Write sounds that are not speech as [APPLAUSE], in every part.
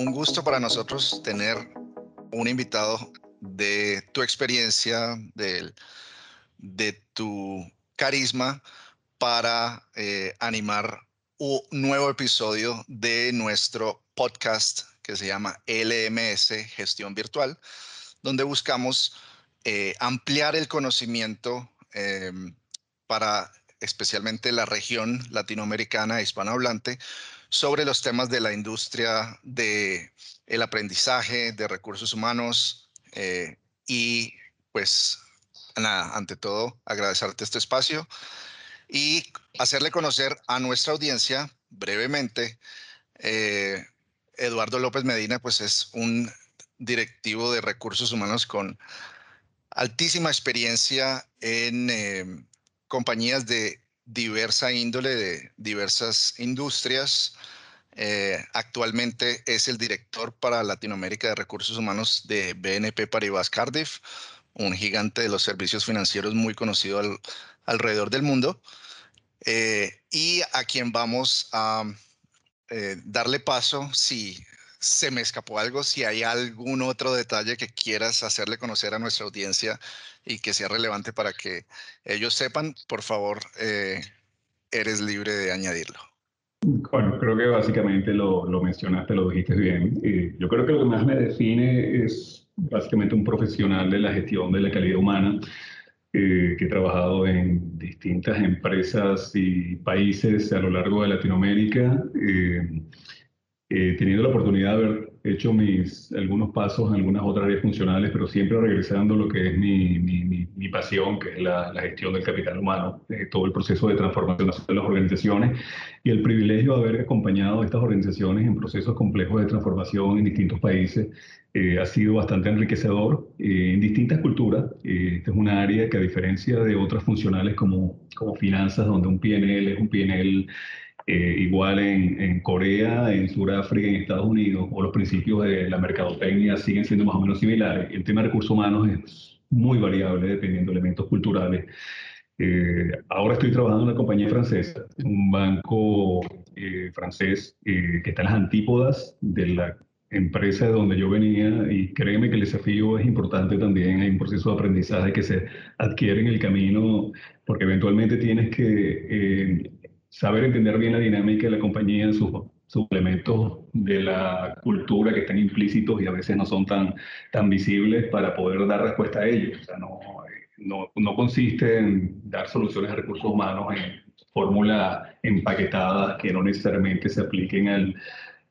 un gusto para nosotros tener un invitado de tu experiencia, de, tu carisma para eh, animar un nuevo episodio de nuestro podcast que se llama LMS Gestión Virtual, donde buscamos eh, ampliar el conocimiento em, para especialmente la región latinoamericana hispanohablante sobre los temas de la industria de el aprendizaje de recursos humanos eh, y pues nada, ante todo agradecerte este espacio y hacerle conocer a nuestra audiencia brevemente. Eh, Eduardo López Medina pues es un directivo de recursos humanos con altísima experiencia en eh, compañías de diversa índole, de diversas industrias. Eh, actualmente es el director para Latinoamérica de Recursos Humanos de BNP Paribas Cardiff, un gigante de los servicios financieros muy conocido alrededor del mundo. Eh, y a quien vamos a eh, darle paso si se me escapó algo, si hay algún otro detalle que quieras hacerle conocer a nuestra audiencia y que sea relevante para que ellos sepan, por favor, eh, eres libre de añadirlo. Bueno, creo que básicamente lo, lo mencionaste, lo dijiste bien. yo creo que lo que más me define es básicamente un profesional de la gestión de la calidad humana eh, que he trabajado en distintas empresas y países a lo largo de Latinoamérica, eh, eh, teniendo la oportunidad de haber hecho mis, algunos pasos en algunas otras áreas funcionales, pero siempre regresando a lo que es mi, mi, mi, pasión, que es la, la, gestión del capital humano, todo el proceso de transformación de las organizaciones y el privilegio de haber acompañado a estas organizaciones en procesos complejos de transformación en distintos países eh, ha sido bastante enriquecedor eh, en distintas culturas. Eh, esta es una área que a diferencia de otras funcionales como, como finanzas, donde un PNL es un PNL igual en, en, Corea, en Sudáfrica, en Estados Unidos, o los principios de la mercadotecnia siguen siendo más o menos similares. El tema de recursos humanos es muy variable dependiendo de elementos culturales. ahora estoy trabajando en una compañía francesa, un banco francés que está en las antípodas de la empresa de donde yo venía y créeme que el desafío es importante también, hay un proceso de aprendizaje que se adquiere en el camino porque eventualmente tienes que eh, saber entender bien la dinámica de la compañía, sus, suplementos de la cultura que están implícitos y a veces no son tan, tan visibles para poder dar respuesta a ellos. O sea, no, no, no consiste en dar soluciones a recursos humanos en fórmulas empaquetadas que no necesariamente se apliquen al,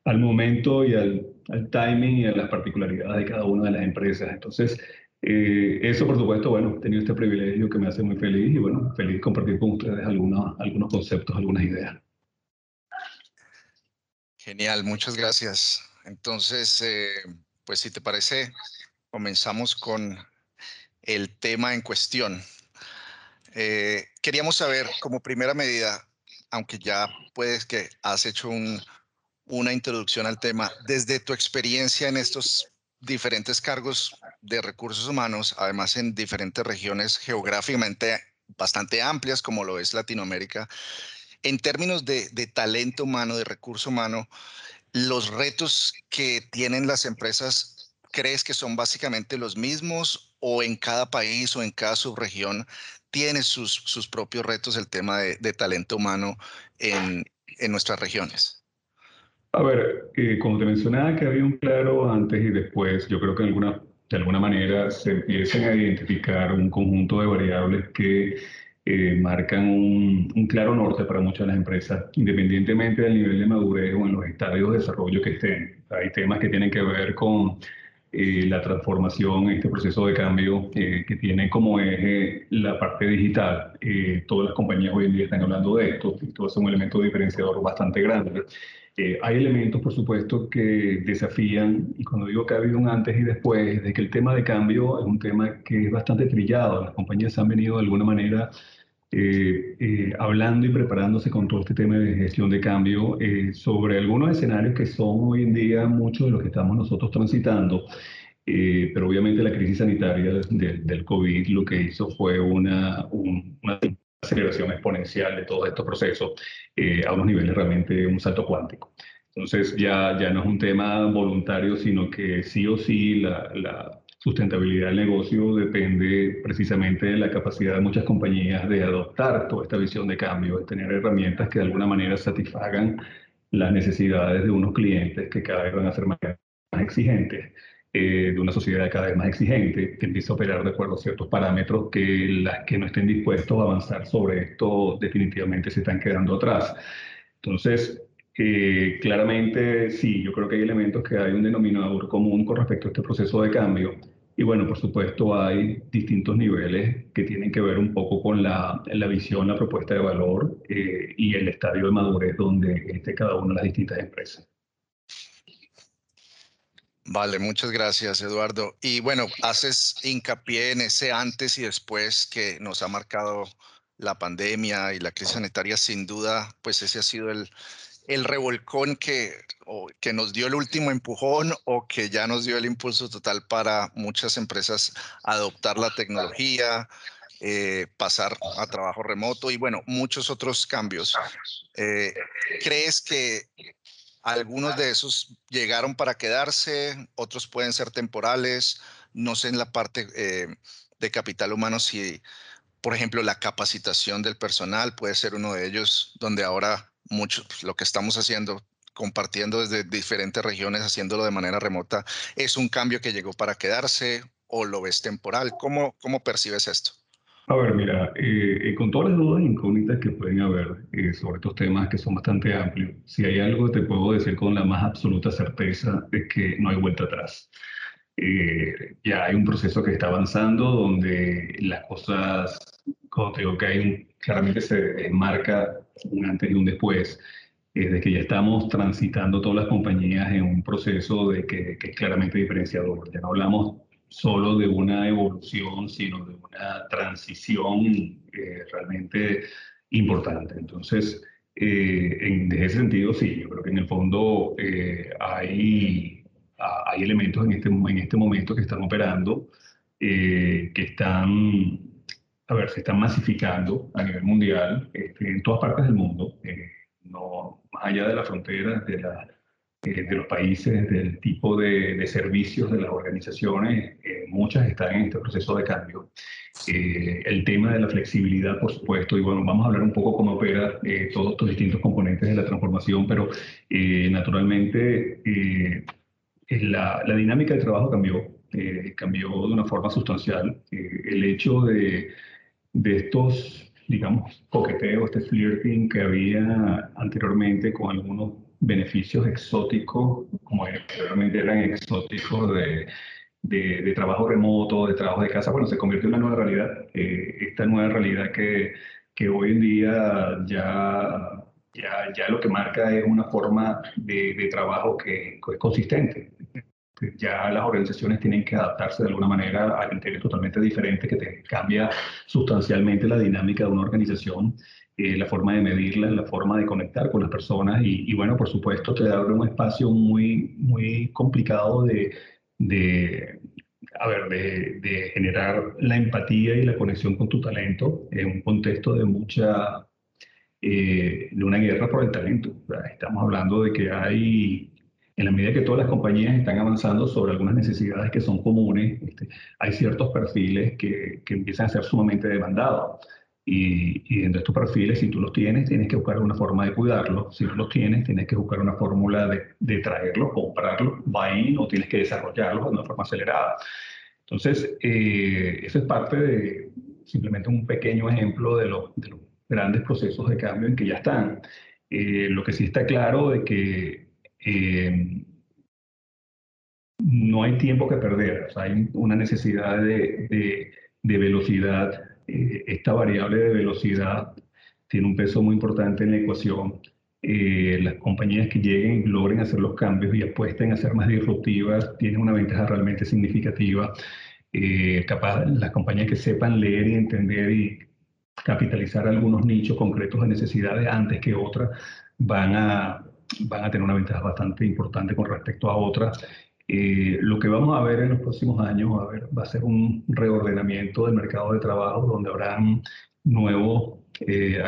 al momento y al al timing y a las particularidades de cada una de las empresas. Entonces, eh, eso por supuesto, bueno, he tenido este privilegio que me hace muy feliz y bueno, feliz compartir con ustedes algunos, algunos conceptos, algunas ideas. Genial, muchas gracias. Entonces, eh, pues si te parece, comenzamos con el tema en cuestión. Eh, queríamos saber como primera medida, aunque ya puedes que has hecho un, una introducción al tema. Desde tu experiencia en estos diferentes cargos de recursos humanos, además en diferentes regiones geográficamente bastante amplias, como lo es Latinoamérica, en términos de, talento humano, de recurso humano, los retos que tienen las empresas, ¿crees que son básicamente los mismos o en cada país o en cada subregión tiene sus, sus propios retos el tema de, talento humano en, en nuestras regiones? A ver, eh, como te mencionaba que había un claro antes y después, yo creo que alguna, de alguna manera se empiezan a identificar un conjunto de variables que eh, marcan un, un, claro norte para muchas de las empresas, independientemente del nivel de madurez o en los estadios de desarrollo que estén. Hay temas que tienen que ver con eh, la transformación, este proceso de cambio que tiene como eje la parte digital. todas las compañías hoy en día están hablando de esto, todo es un elemento diferenciador bastante grande. Eh, hay elementos, por supuesto, que desafían, y cuando digo que ha habido un antes y después, de que el tema de cambio es un tema que es bastante trillado. Las compañías han venido de alguna manera eh, eh, hablando y preparándose con todo este tema de gestión de cambio sobre algunos escenarios que son hoy en día muchos de los que estamos nosotros transitando. pero obviamente la crisis sanitaria del COVID lo que hizo fue una, una aceleración exponencial de todos estos procesos eh, a unos niveles realmente un salto cuántico. Entonces ya, ya no es un tema voluntario, sino que sí o sí la, la sustentabilidad del negocio depende precisamente de la capacidad de muchas compañías de adoptar toda esta visión de cambio, de tener herramientas que de alguna manera satisfagan las necesidades de unos clientes que cada vez van a ser más, exigentes, eh, de una sociedad cada vez más exigente, que empieza a operar de acuerdo a ciertos parámetros que las que no estén dispuestos a avanzar sobre esto definitivamente se están quedando atrás. Entonces, eh, claramente sí, yo creo que hay elementos que hay un denominador común con respecto a este proceso de cambio. Y bueno, por supuesto hay distintos niveles que tienen que ver un poco con la, la visión, la propuesta de valor eh, y el estadio de madurez donde esté cada una de las distintas empresas. Vale, muchas gracias, Eduardo. Y bueno, haces hincapié en ese antes y después que nos ha marcado la pandemia y la crisis sanitaria. Sin duda, pues ese ha sido el, el revolcón que, que nos dio el último empujón o que ya nos dio el impulso total para muchas empresas adoptar la tecnología, eh, pasar a trabajo remoto y bueno, muchos otros cambios. Eh, ¿Crees que algunos de esos llegaron para quedarse, otros pueden ser temporales? No sé en la parte eh, de capital humano si, por ejemplo, la capacitación del personal puede ser uno de ellos, donde ahora mucho pues, lo que estamos haciendo, compartiendo desde diferentes regiones, haciéndolo de manera remota, es un cambio que llegó para quedarse o lo ves temporal? ¿Cómo, cómo percibes esto? A ver, mira, eh, eh, con todas las dudas incógnitas que pueden haber eh, sobre estos temas que son bastante amplios, si hay algo te puedo decir con la más absoluta certeza es que no hay vuelta atrás. ya hay un proceso que está avanzando donde las cosas, como te digo, que hay un, claramente se marca un antes y un después, es de que ya estamos transitando todas las compañías en un proceso de que, es claramente diferenciador. Ya no hablamos solo de una evolución, sino de una transición eh, realmente importante. Entonces, eh, en, ese sentido, sí, yo creo que en el fondo eh, hay, hay elementos en este, en este momento que están operando, que están a ver, se están masificando a nivel mundial este, en todas partes del mundo, eh, no más allá de las fronteras, de, la, eh, de los países, del tipo de, de servicios de las organizaciones, eh, muchas están en este proceso de cambio. el tema de la flexibilidad, por supuesto, y bueno, vamos a hablar un poco cómo opera todos estos distintos componentes de la transformación, pero naturalmente la, la, dinámica de trabajo cambió, cambió de una forma sustancial. el hecho de de estos, digamos, coqueteos, este flirting que había anteriormente con algunos beneficios exóticos, como anteriormente eran exóticos de, de, trabajo remoto, de trabajo de casa, bueno, se convirtió en una nueva realidad. Eh, esta nueva realidad que, que hoy en día ya, ya, ya, lo que marca es una forma de, de trabajo que, que es consistente ya las organizaciones tienen que adaptarse de alguna manera a criterios totalmente diferentes que te cambia sustancialmente la dinámica de una organización, eh, la forma de medirla, la forma de conectar con las personas y, bueno, por supuesto te abre un espacio muy, muy complicado de, de a ver, de, de, generar la empatía y la conexión con tu talento en un contexto de mucha, eh, de una guerra por el talento. Estamos hablando de que hay en la medida que todas las compañías están avanzando sobre algunas necesidades que son comunes, este, hay ciertos perfiles que, que, empiezan a ser sumamente demandados. Y, y de estos perfiles, si tú los tienes, tienes que buscar una forma de cuidarlos. Si no los tienes, tienes que buscar una fórmula de, de traerlos, comprarlos, buy-in, o tienes que desarrollarlos de una forma acelerada. Entonces, eh, eso es parte de simplemente un pequeño ejemplo de los, de los grandes procesos de cambio en que ya están. Eh, lo que sí está claro de que eh, no hay tiempo que perder, hay una necesidad de, velocidad. Eh, esta variable de velocidad tiene un peso muy importante en la ecuación. Eh, las compañías que lleguen logren hacer los cambios y apuesten a ser más disruptivas tienen una ventaja realmente significativa. capaz, las compañías que sepan leer y entender y capitalizar algunos nichos concretos de necesidades antes que otras van a, van a tener una ventaja bastante importante con respecto a otras. Eh, lo que vamos a ver en los próximos años a ver, va a ser un reordenamiento del mercado de trabajo donde habrán nuevos, eh,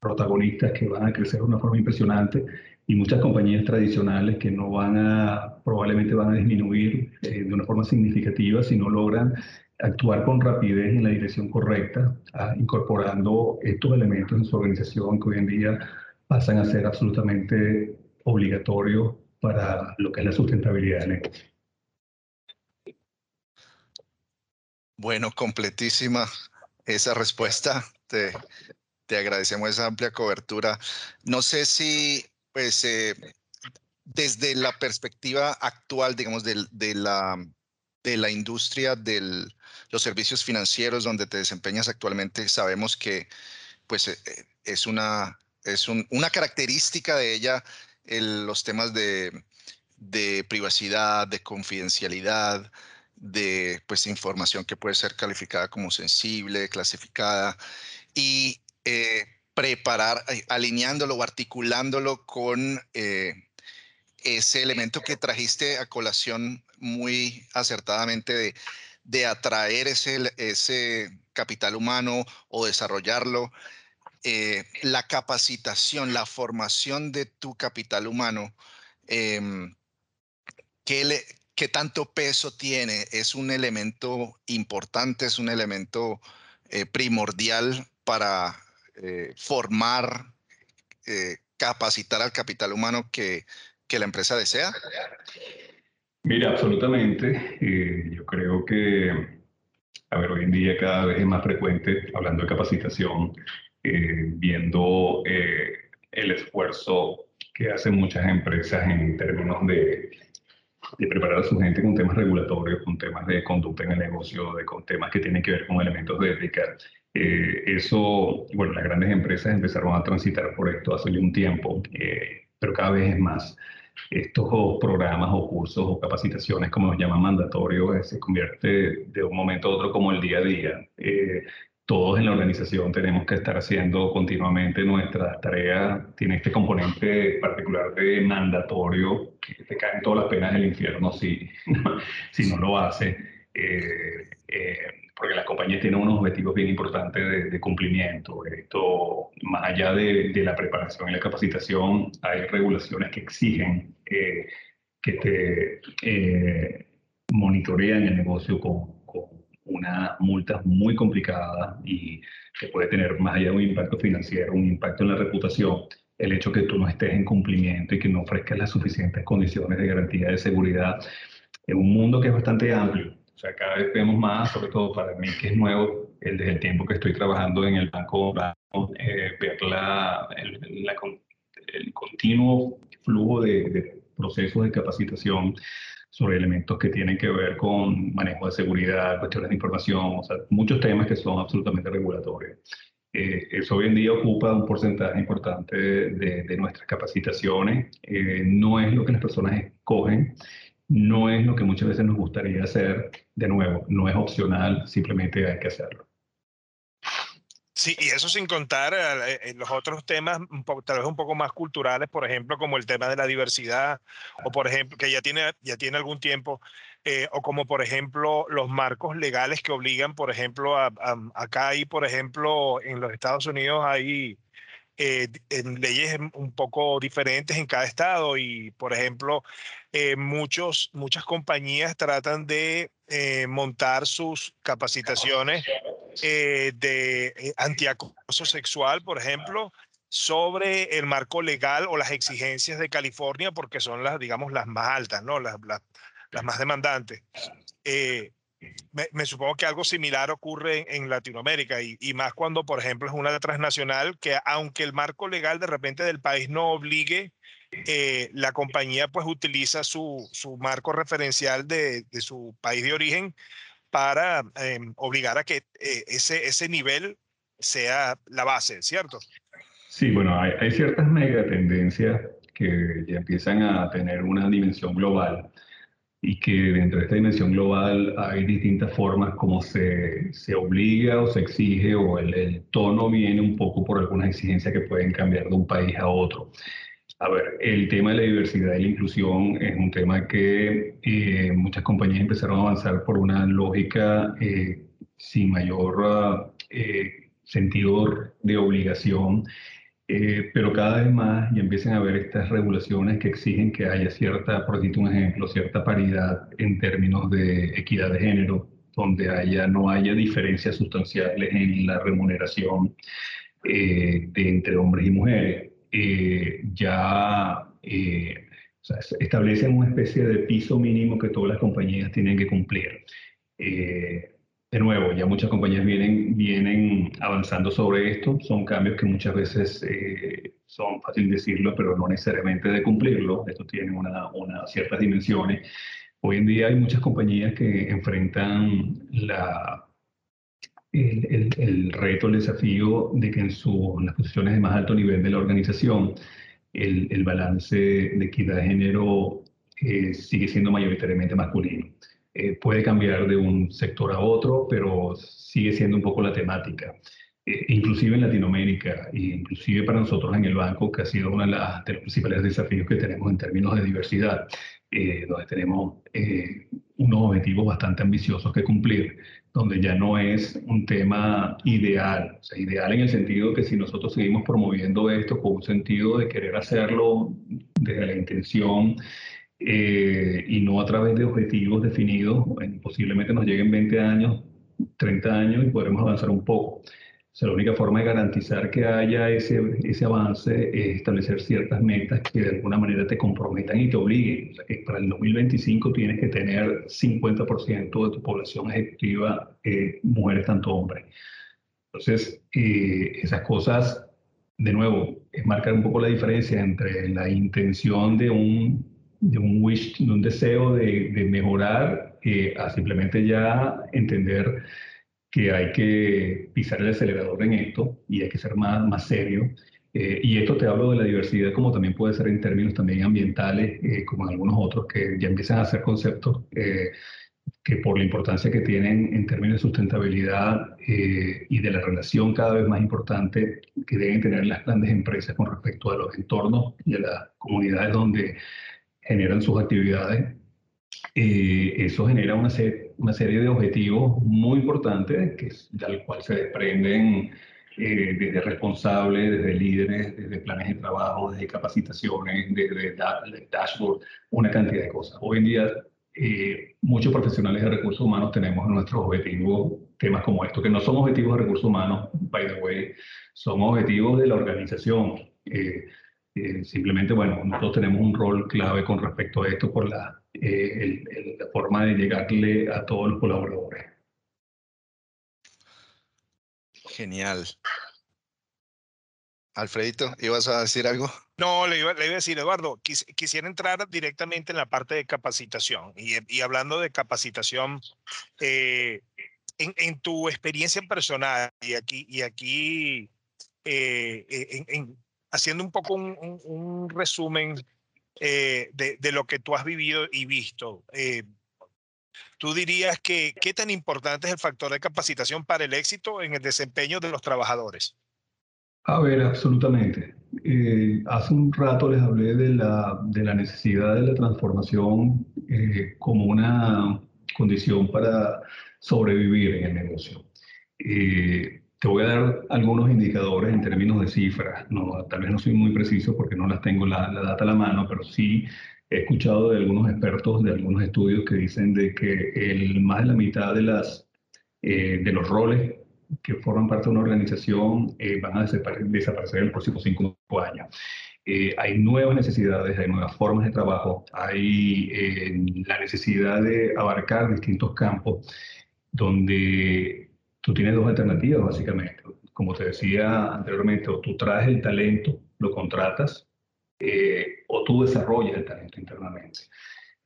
protagonistas que van a crecer de una forma impresionante y muchas compañías tradicionales que no van a, probablemente van a disminuir eh, de una forma significativa si no logran actuar con rapidez en la dirección correcta, ah, incorporando estos elementos en su organización que hoy en día pasan a ser absolutamente obligatorios para lo que es la sustentabilidad del negocio. Bueno, completísima esa respuesta. Te, te agradecemos esa amplia cobertura. No sé si, pues, eh, desde la perspectiva actual, digamos, de, de, la, de la industria de los servicios financieros donde te desempeñas actualmente, sabemos que, pues, eh, es una, es una característica de ella los temas de, privacidad, de confidencialidad, de pues información que puede ser calificada como sensible, clasificada y eh, preparar, eh, alineándolo o articulándolo con eh, ese elemento que trajiste a colación muy acertadamente de, de atraer ese capital humano o desarrollarlo. La capacitación, la formación de tu capital humano, em, ¿qué, le, qué tanto peso tiene, es un elemento importante, es un elemento eh, primordial para eh, formar, eh, capacitar al capital humano que, que, la empresa desea? Mira, absolutamente. yo creo que, a ver, hoy en día cada vez es más frecuente, hablando de capacitación, viendo el esfuerzo que hacen muchas empresas en términos de de preparar a su gente con temas regulatorios, con temas de conducta en el negocio, de, con temas que tienen que ver con elementos de ética. Eh, eso, bueno, las grandes empresas empezaron a transitar por esto hace un tiempo, eh, pero cada vez es más. Estos programas o cursos o capacitaciones, como los llaman mandatorios, eh, se convierte de un momento a otro como el día a día todos en la organización tenemos que estar haciendo continuamente nuestras tareas. Tiene este componente particular de mandatorio, que te caen todas las penas del infierno si, [LAUGHS] si no lo hace. Eh, eh, porque las compañías tienen unos objetivos bien importantes de, cumplimiento. Esto, más allá de, de, la preparación y la capacitación, hay regulaciones que exigen eh, que te monitorean el negocio con, una multa muy complicada y que puede tener más allá de un impacto financiero, un impacto en la reputación, el hecho que tú no estés en cumplimiento y que no ofrezcas las suficientes condiciones de garantía de seguridad en un mundo que es bastante amplio. O sea, cada vez vemos más, sobre todo para mí que es nuevo, el, desde el tiempo que estoy trabajando en el banco, eh, ver la, el, el, continuo flujo de, de procesos de capacitación sobre elementos que tienen que ver con manejo de seguridad, cuestiones de información, o sea, muchos temas que son absolutamente regulatorios. Eh, eso hoy en día ocupa un porcentaje importante de, de nuestras capacitaciones. Eh, no es lo que las personas escogen, no es lo que muchas veces nos gustaría hacer. De nuevo, no es opcional, simplemente hay que hacerlo. Sí, y eso sin contar eh, eh, los otros temas, tal vez un poco más culturales, por ejemplo, como el tema de la diversidad, o por ejemplo, que ya tiene, ya tiene algún tiempo, eh, o como por ejemplo los marcos legales que obligan, por ejemplo, a, acá hay, por ejemplo, en los Estados Unidos hay en leyes un poco diferentes en cada estado y, por ejemplo, muchos, muchas compañías tratan de montar sus capacitaciones eh, de eh, antiacoso sexual, por ejemplo, sobre el marco legal o las exigencias de California, porque son las, digamos, las más altas, ¿no? Las, las, más demandantes. Eh, me, supongo que algo similar ocurre en, Latinoamérica y, más cuando, por ejemplo, es una transnacional que aunque el marco legal de repente del país no obligue, la compañía pues utiliza su, su marco referencial de, de, su país de origen para em, obligar a que eh, ese, ese nivel sea la base, ¿cierto? Sí, bueno, hay, hay ciertas megatendencias que ya empiezan a tener una dimensión global y que dentro de esta dimensión global hay distintas formas como se, se obliga o se exige o el, el, tono viene un poco por algunas exigencias que pueden cambiar de un país a otro. A ver, el tema de la diversidad y la inclusión es un tema que eh, muchas compañías empezaron a avanzar por una lógica eh, sin mayor eh, sentido de obligación eh, pero cada vez más ya empiezan a haber estas regulaciones que exigen que haya cierta, por decirte un ejemplo, cierta paridad en términos de equidad de género, donde haya, no haya diferencias sustanciales en la remuneración eh, de entre hombres y mujeres. Eh, ya establecen una especie de piso mínimo que todas las compañías tienen que cumplir de nuevo, ya muchas compañías vienen, vienen avanzando sobre esto. Son cambios que muchas veces eh, son fácil decirlo, pero no necesariamente de cumplirlo. Esto tiene una, ciertas dimensiones. Hoy en día hay muchas compañías que enfrentan la, el, el, el reto, el desafío de que en, su, en las posiciones de más alto nivel de la organización el, el balance de equidad de género eh, sigue siendo mayoritariamente masculino. Eh, puede cambiar de un sector a otro, pero sigue siendo un poco la temática. Eh, inclusive en Latinoamérica, e inclusive para nosotros en el banco, que ha sido uno de, de los principales desafíos que tenemos en términos de diversidad, eh, donde tenemos unos objetivos bastante ambiciosos que cumplir, donde ya no es un tema ideal, o sea, ideal en el sentido que si nosotros seguimos promoviendo esto con un sentido de querer hacerlo desde la intención eh, y no a través de objetivos definidos. posiblemente nos lleguen 20 años, 30 años y podremos avanzar un poco. O sea, la única forma de garantizar que haya ese, ese avance es establecer ciertas metas que de alguna manera te comprometan y te obliguen. O sea, que para el 2025 tienes que tener 50% de tu población ejecutiva eh, mujeres, tanto hombres. Entonces, eh, esas cosas, de nuevo, es marcar un poco la diferencia entre la intención de un de un wish, de un deseo de, de mejorar, eh, a simplemente ya entender que hay que pisar el acelerador en esto y hay que ser más, más serio. Eh, y esto te hablo de la diversidad como también puede ser en términos también ambientales, eh, como en algunos otros que ya empiezan a ser conceptos que por la importancia que tienen en términos de sustentabilidad y de la relación cada vez más importante que deben tener las grandes empresas con respecto a los entornos y a las comunidades donde generan sus actividades. eso genera una, serie, una serie de objetivos muy importantes que, del cual se desprenden eh, desde responsables, desde líderes, desde planes de trabajo, desde capacitaciones, desde, dashboard, una cantidad de cosas. Hoy en día, eh, muchos profesionales de recursos humanos tenemos nuestros objetivos, temas como estos, que no son objetivos de recursos humanos, by the way, son objetivos de la organización. Eh, eh, simplemente, bueno, nosotros tenemos un rol clave con respecto a esto por la, eh, la forma de llegarle a todos los colaboradores. Genial. Alfredito, ¿ibas a decir algo? No, le iba, le iba a decir, Eduardo, quisiera entrar directamente en la parte de capacitación. Y, y hablando de capacitación, eh, en, en, tu experiencia personal, y aquí, y aquí en, en, haciendo un poco un, resumen eh, de, lo que tú has vivido y visto, eh, ¿tú dirías que qué tan importante es el factor de capacitación para el éxito en el desempeño de los trabajadores? A ver, absolutamente. Eh, hace un rato les hablé de la, de la necesidad de la transformación como una condición para sobrevivir en el negocio. Te voy a dar algunos indicadores en términos de cifras. No, tal vez no soy muy preciso porque no las tengo la, la data a la mano, pero sí he escuchado de algunos expertos, de algunos estudios que dicen de que el, más de la mitad de, las, eh, de los roles que forman parte de una organización eh, van a desaparecer en los próximos cinco años. Eh, hay nuevas necesidades, hay nuevas formas de trabajo, hay la necesidad de abarcar distintos campos donde tú tienes dos alternativas, básicamente. Como te decía anteriormente, o tú traes el talento, lo contratas, eh, o tú desarrollas el talento internamente.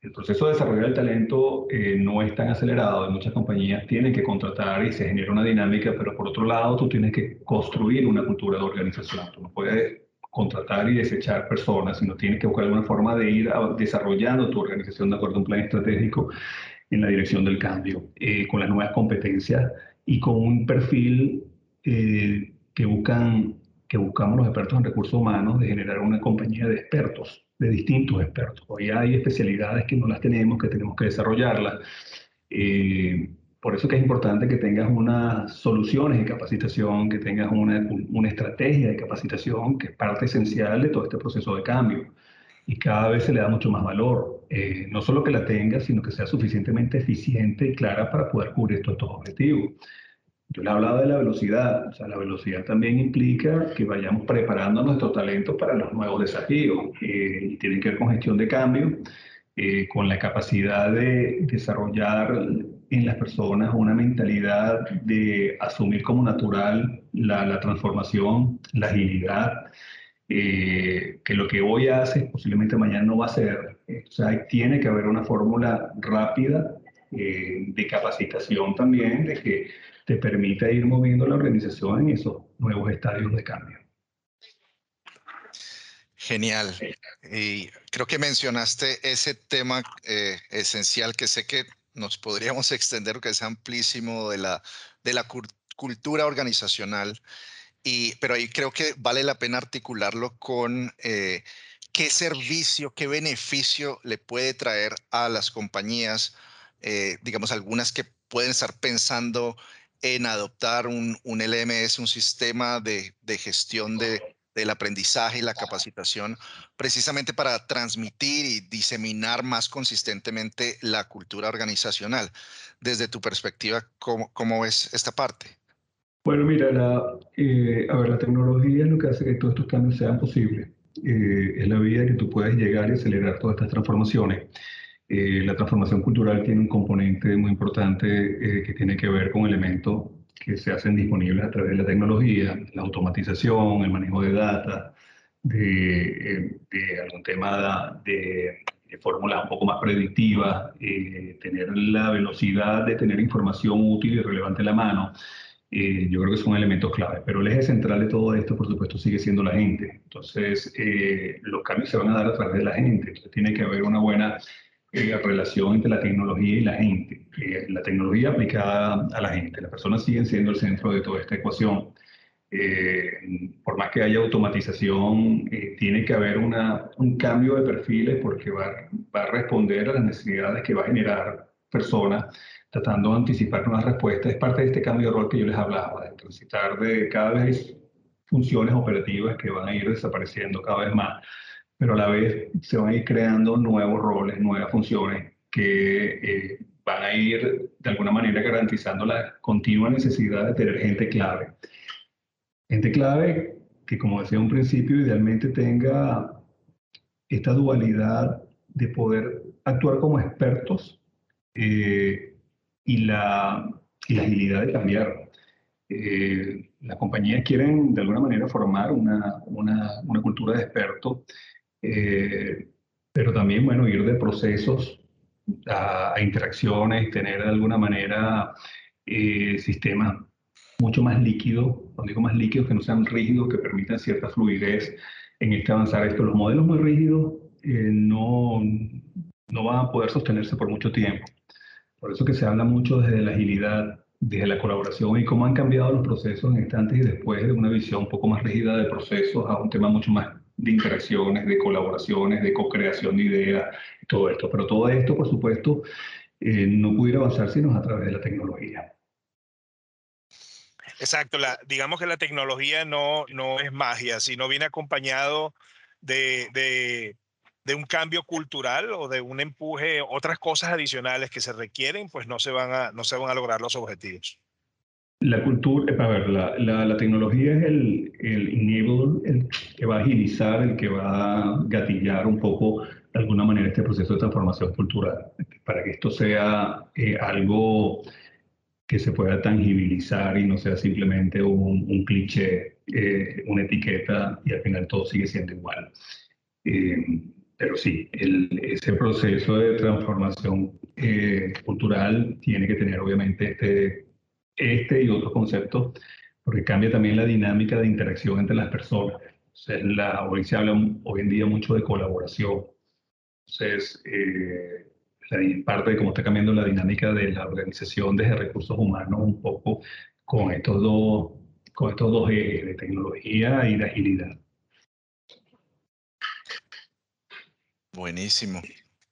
El proceso de desarrollar el talento eh, no es tan acelerado. Muchas compañías tienen que contratar y se genera una dinámica, pero por otro lado, tú tienes que construir una cultura de organización. Tú no puedes contratar y desechar personas, sino tienes que buscar alguna forma de ir desarrollando tu organización de acuerdo a un plan estratégico en la dirección del cambio, eh, con las nuevas competencias y con un perfil eh, que, buscan, que buscamos los expertos en recursos humanos de generar una compañía de expertos, de distintos expertos. Hoy hay especialidades que no las tenemos, que tenemos que desarrollarlas. Eh, por eso que es importante que tengas unas soluciones de capacitación, que tengas una, una estrategia de capacitación que es parte esencial de todo este proceso de cambio y cada vez se le da mucho más valor. Eh, no solo que la tenga, sino que sea suficientemente eficiente y clara para poder cubrir todos estos objetivos. Yo le hablaba de la velocidad, o sea, la velocidad también implica que vayamos preparando nuestro talento para los nuevos desafíos eh, tienen que ver con gestión de cambio, eh, con la capacidad de desarrollar en las personas una mentalidad de asumir como natural la transformación, la agilidad, eh, que lo que hoy hace posiblemente mañana no va a ser. O sea, tiene que haber una fórmula rápida eh, de capacitación también, de que te permita ir moviendo la organización en esos nuevos estadios de cambio. Genial. Y creo que mencionaste ese tema eh, esencial que sé que nos podríamos [LAUGHS] extender, que es amplísimo de la, de la cultura organizacional y, pero ahí creo que vale la pena articularlo con eh, qué servicio, qué beneficio le puede traer a las compañías, eh, digamos, algunas que pueden estar pensando en adoptar un, un LMS, un sistema de, de gestión de, del aprendizaje y la capacitación, precisamente para transmitir y diseminar más consistentemente la cultura organizacional. Desde tu perspectiva, ¿cómo, cómo ves esta parte? Bueno, mira, la, eh, a ver, la tecnología es lo que hace que todos estos cambios sean posibles. Eh, es la vía que tú puedes llegar y acelerar todas estas transformaciones. Eh, la transformación cultural tiene un componente muy importante que tiene que ver con elementos que se hacen disponibles a través de la tecnología, la automatización, el manejo de data, de, de algún tema de, de fórmulas un poco más predictivas, tener la velocidad de tener información útil y relevante en la mano. Eh, yo creo que son elementos clave. Pero el eje central de todo esto, por supuesto, sigue siendo la gente. Entonces, eh, los cambios se van a dar a través de la gente. Entonces, tiene que haber una buena eh, relación entre la tecnología y la gente. la tecnología aplicada a la gente. Las personas siguen siendo el centro de toda esta ecuación. por más que haya automatización, tiene que haber una, un cambio de perfiles porque va, va a responder a las necesidades que va a generar personas tratando de anticipar nuevas respuestas, es parte de este cambio de rol que yo les hablaba, de transitar de cada vez funciones operativas que van a ir desapareciendo cada vez más, pero a la vez se van a ir creando nuevos roles, nuevas funciones que eh, van a ir de alguna manera garantizando la continua necesidad de tener gente clave. Gente clave que, como decía un principio, idealmente tenga esta dualidad de poder actuar como expertos eh, y la, y la agilidad de cambiar. Eh, las compañías quieren de alguna manera formar una, una, una cultura de expertos, eh, pero también, bueno, ir de procesos a, interacciones, tener de alguna manera eh, sistemas mucho más líquidos, cuando digo más líquidos, que no sean rígidos, que permitan cierta fluidez en este avanzar esto. Los modelos muy rígidos no, no van a poder sostenerse por mucho tiempo. Por eso que se habla mucho desde la agilidad, desde la colaboración y cómo han cambiado los procesos en antes y después de una visión un poco más rígida de procesos a un tema mucho más de interacciones, de colaboraciones, de co-creación de ideas, todo esto. Pero todo esto, por supuesto, eh, no pudiera avanzar sino a través de la tecnología. Exacto, digamos que la tecnología no, no es magia, sino viene acompañado de de un cambio cultural o de un empuje, otras cosas adicionales que se requieren, pues no se van a, no se van a lograr los objetivos. La cultura, a ver, la, la, tecnología es el, el enabler, el que va a agilizar, el que va a gatillar un poco de alguna manera este proceso de transformación cultural, para que esto sea eh, algo que se pueda tangibilizar y no sea simplemente un, un cliché, eh, una etiqueta y al final todo sigue siendo igual. Eh, pero sí, ese proceso de transformación eh, cultural tiene que tener obviamente este, este y otros conceptos, porque cambia también la dinámica de interacción entre las personas. la, hoy se habla hoy en día mucho de colaboración. Entonces, eh, la parte de cómo está cambiando la dinámica de la organización desde recursos humanos un poco con estos dos, con estos dos ejes de tecnología y de agilidad. Buenísimo.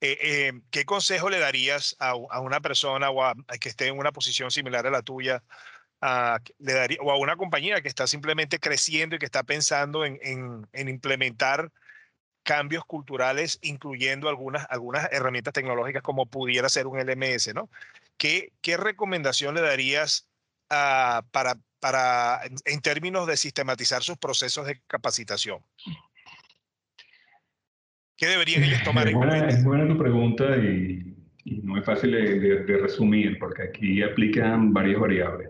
¿qué consejo le darías a, una persona o a, que esté en una posición similar a la tuya le daría, o a una compañía que está simplemente creciendo y que está pensando en, en, implementar cambios culturales, incluyendo algunas, algunas herramientas tecnológicas como pudiera ser un LMS, ¿no? ¿Qué, qué recomendación le darías para, para, en términos de sistematizar sus procesos de capacitación? ¿Qué deberían ellos tomar en cuenta? Es buena tu pregunta y, y no es fácil de, de, resumir porque aquí aplican varias variables.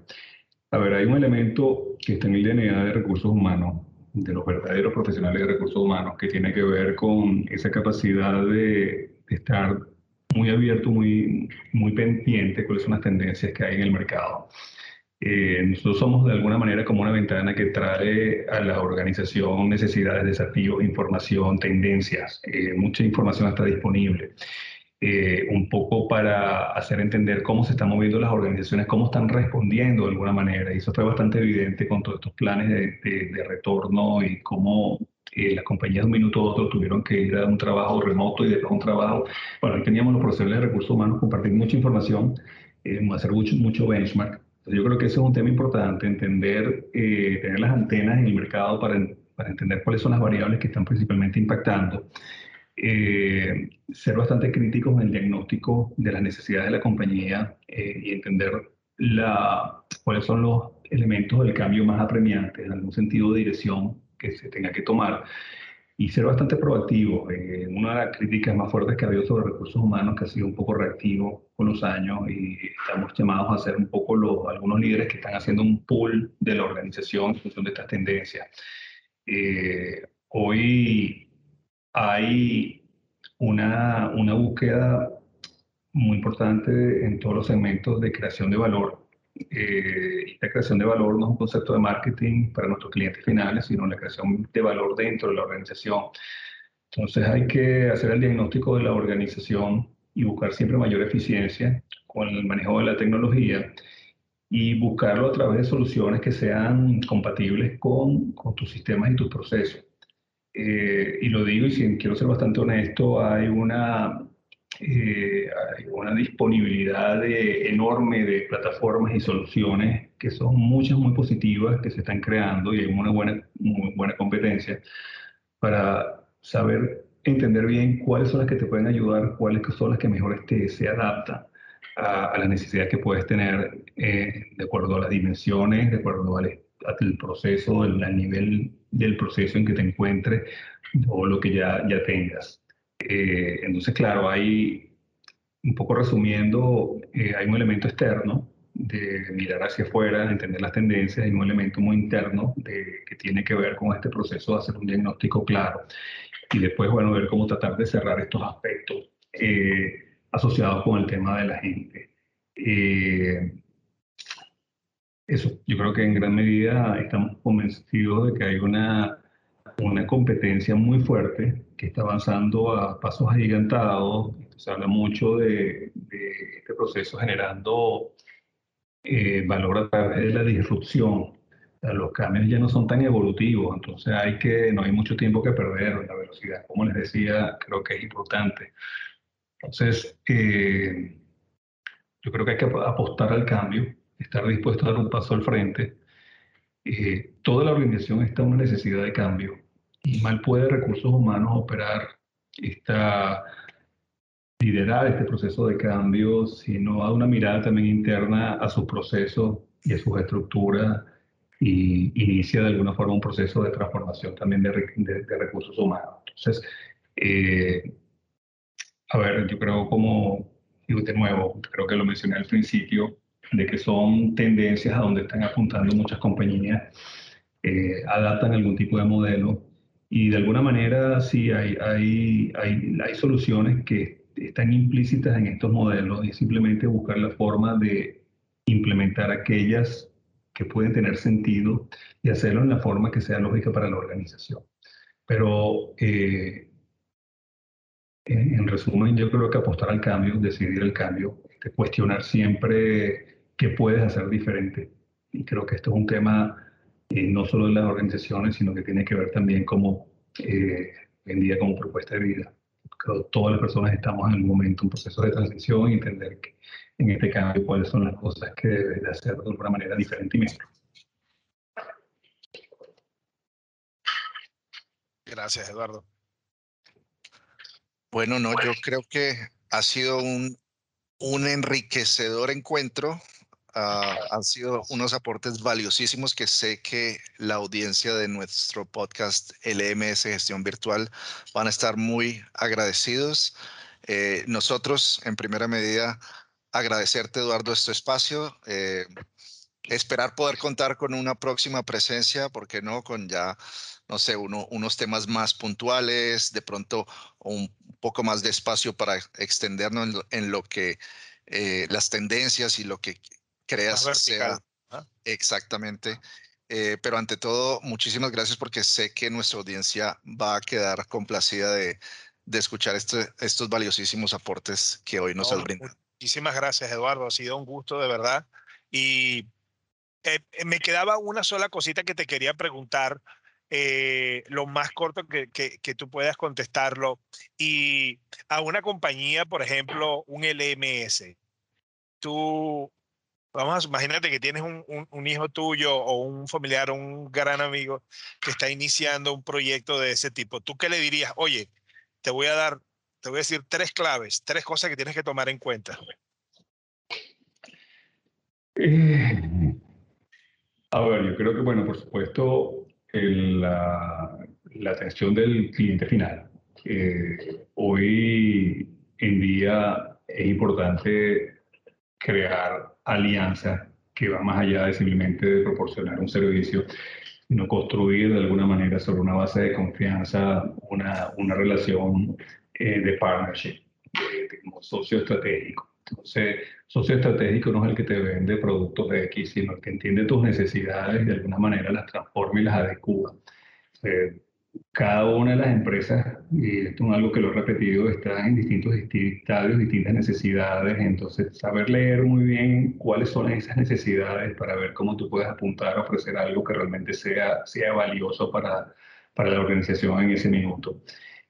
A ver, hay un elemento que está en el DNA de recursos humanos, de los verdaderos profesionales de recursos humanos, que tiene que ver con esa capacidad de, estar muy abierto, muy, muy pendiente cuáles son las tendencias que hay en el mercado. Eh, nosotros somos de alguna manera como una ventana que trae a la organización necesidades, desafíos, información, tendencias. Eh, mucha información está disponible. Eh, un poco para hacer entender cómo se están moviendo las organizaciones, cómo están respondiendo de alguna manera. Y eso fue bastante evidente con todos estos planes de, de, retorno y cómo eh, las compañías de un minuto a otro tuvieron que ir a un trabajo remoto y después un trabajo. Bueno, ahí teníamos los profesionales de recursos humanos compartir mucha información, eh, hacer mucho, mucho benchmark. Yo creo que ese es un tema importante, entender, tener las antenas en el mercado para, para entender cuáles son las variables que están principalmente impactando eh, ser bastante críticos en el diagnóstico de las necesidades de la compañía eh, y entender la, cuáles son los elementos del cambio más apremiantes, en algún sentido de dirección que se tenga que tomar y ser bastante proactivo. Eh, una de las críticas más fuertes que ha habido sobre recursos humanos que ha sido un poco reactivo con los años y estamos llamados a ser un poco los, algunos líderes que están haciendo un pool de la organización en función de estas tendencias. hoy hay una, una búsqueda muy importante en todos los segmentos de creación de valor. Eh, la creación de valor no es un concepto de marketing para nuestros clientes finales, sino la creación de valor dentro de la organización. Entonces hay que hacer el diagnóstico de la organización y buscar siempre mayor eficiencia con el manejo de la tecnología y buscarlo a través de soluciones que sean compatibles con, con tus sistemas y tus procesos. Eh, y lo digo y quiero ser bastante honesto, hay una, eh, hay una disponibilidad enorme de plataformas y soluciones que son muchas muy positivas que se están creando y hay una buena, muy buena competencia para saber entender bien cuáles son las que te pueden ayudar, cuáles son las que mejor te, se adaptan a, a las necesidades que puedes tener eh, de acuerdo a las dimensiones, de acuerdo al, el proceso, el, nivel del proceso en que te encuentres o lo que ya, ya tengas. Eh, entonces, claro, hay, un poco resumiendo, eh, hay un elemento externo de mirar hacia afuera, entender las tendencias, y un elemento muy interno de, que tiene que ver con este proceso de hacer un diagnóstico claro y después, bueno, ver cómo tratar de cerrar estos aspectos eh, asociados con el tema de la gente. Eso, yo creo que en gran medida estamos convencidos de que hay una, una competencia muy fuerte que está avanzando a pasos agigantados. Se habla mucho de, este proceso generando eh, valor a través de la disrupción. los cambios ya no son tan evolutivos, entonces hay que, no hay mucho tiempo que perder. La velocidad, como les decía, creo que es importante. Entonces, eh, yo creo que hay que apostar al cambio estar dispuesto a dar un paso al frente. Eh, toda la organización está en una necesidad de cambio y mal puede recursos humanos operar esta liderar este proceso de cambio si no da una mirada también interna a sus procesos y a sus estructuras y inicia de alguna forma un proceso de transformación también de, de, recursos humanos. Entonces, eh, a ver, yo creo como, digo de nuevo, creo que lo mencioné al principio, de que son tendencias a donde están apuntando muchas compañías, eh, adaptan algún tipo de modelo y de alguna manera sí hay, hay, hay, hay soluciones que están implícitas en estos modelos y simplemente buscar la forma de implementar aquellas que pueden tener sentido y hacerlo en la forma que sea lógica para la organización. Pero eh, en, resumen, yo creo que apostar al cambio, decidir el cambio, este, cuestionar siempre qué puedes hacer diferente. Y creo que esto es un tema eh, no solo de las organizaciones, sino que tiene que ver también como eh, en día como propuesta de vida. todas las personas estamos en el momento, un proceso de transición y entender que en este cambio cuáles son las cosas que debes de hacer de una manera diferente y mejor. Gracias, Eduardo. Bueno, no, yo creo que ha sido un, un enriquecedor encuentro. Uh, han sido unos aportes valiosísimos que sé que la audiencia de nuestro podcast LMS Gestión Virtual van a estar muy agradecidos. Eh, nosotros, en primera medida, agradecerte, Eduardo, este espacio. Eh, esperar poder contar con una próxima presencia, porque no? Con ya, no sé, uno, unos temas más puntuales, de pronto un poco más de espacio para extendernos en lo, que eh, las tendencias y lo que creas sea exactamente. Eh, pero ante todo, muchísimas gracias porque sé que nuestra audiencia va a quedar complacida de, de escuchar este, estos valiosísimos aportes que hoy nos has brindado. Muchísimas gracias, Eduardo. Ha sido un gusto de verdad. Y eh, eh, me quedaba una sola cosita que te quería preguntar, eh, lo más corto que, que, tú puedas contestarlo. Y a una compañía, por ejemplo, un LMS, tú, vamos a imagínate que tienes un, un, hijo tuyo o un familiar un gran amigo que está iniciando un proyecto de ese tipo. ¿Tú qué le dirías? Oye, te voy a dar, te voy a decir tres claves, tres cosas que tienes que tomar en cuenta. A ver, yo creo que, bueno, por supuesto, la, atención del cliente final. hoy en día es importante crear alianzas que van más allá de simplemente proporcionar un servicio, sino construir de alguna manera sobre una base de confianza una, una relación eh, de partnership, como socio estratégico. Entonces, socio estratégico no es el que te vende productos de X, sino el que entiende tus necesidades y de alguna manera las transforma y las adecua. Eh, cada una de las empresas, y esto es algo que lo he repetido, está en distintos estadios, distintas necesidades, entonces saber leer muy bien cuáles son esas necesidades para ver cómo tú puedes apuntar a ofrecer algo que realmente sea, sea valioso para, para la organización en ese minuto.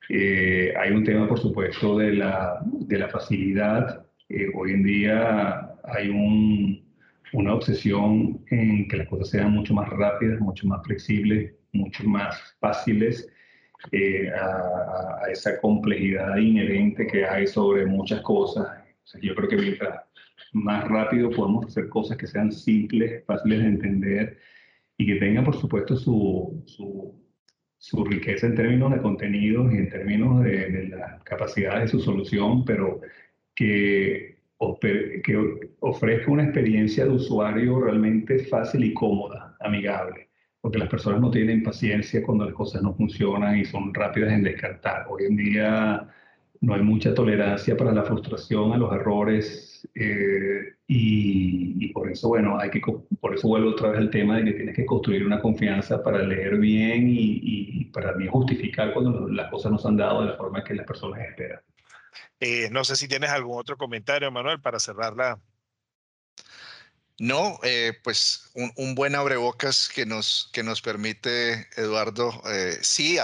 Eh, hay un tema, por supuesto, de la, de la facilidad. Eh, hoy en día hay una obsesión en que las cosas sean mucho más rápidas, mucho más flexibles, mucho más fáciles eh, a, esa complejidad inherente que hay sobre muchas cosas. yo creo que mientras más rápido podemos hacer cosas que sean simples, fáciles de entender y que tengan, por supuesto, su, su, riqueza en términos de contenidos y en términos de, de las capacidades de su solución, pero que, que ofrezca una experiencia de usuario realmente fácil y cómoda, amigable, porque las personas no tienen paciencia cuando las cosas no funcionan y son rápidas en descartar. Hoy en día no hay mucha tolerancia para la frustración, a los errores eh, y, por eso, bueno, hay que, por eso vuelvo otra vez al tema de que tienes que construir una confianza para leer bien y, y para mí justificar cuando las cosas no se han dado de la forma que las personas esperan. Eh, no sé si tienes algún otro comentario, Manuel, para cerrarla. No, eh, pues un, buen abrebocas que nos, que nos permite, Eduardo, eh, sí,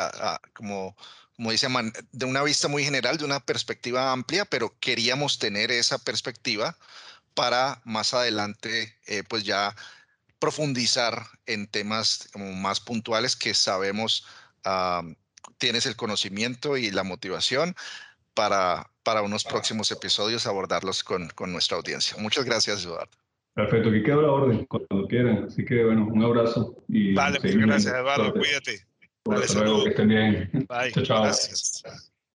como, como dice Man, de una vista muy general, de una perspectiva amplia, pero queríamos tener esa perspectiva para más adelante, pues ya profundizar en temas como más puntuales que sabemos ah, tienes el conocimiento y la motivación para, para unos próximos episodios abordarlos con, con nuestra audiencia. Muchas gracias, Eduardo. Perfecto, aquí queda la orden cuando quieran. Así que, bueno, un abrazo. Y vale, muchas gracias, Eduardo. Cuídate. Hasta luego, que estén bien. Bye. Chao, chao. Gracias.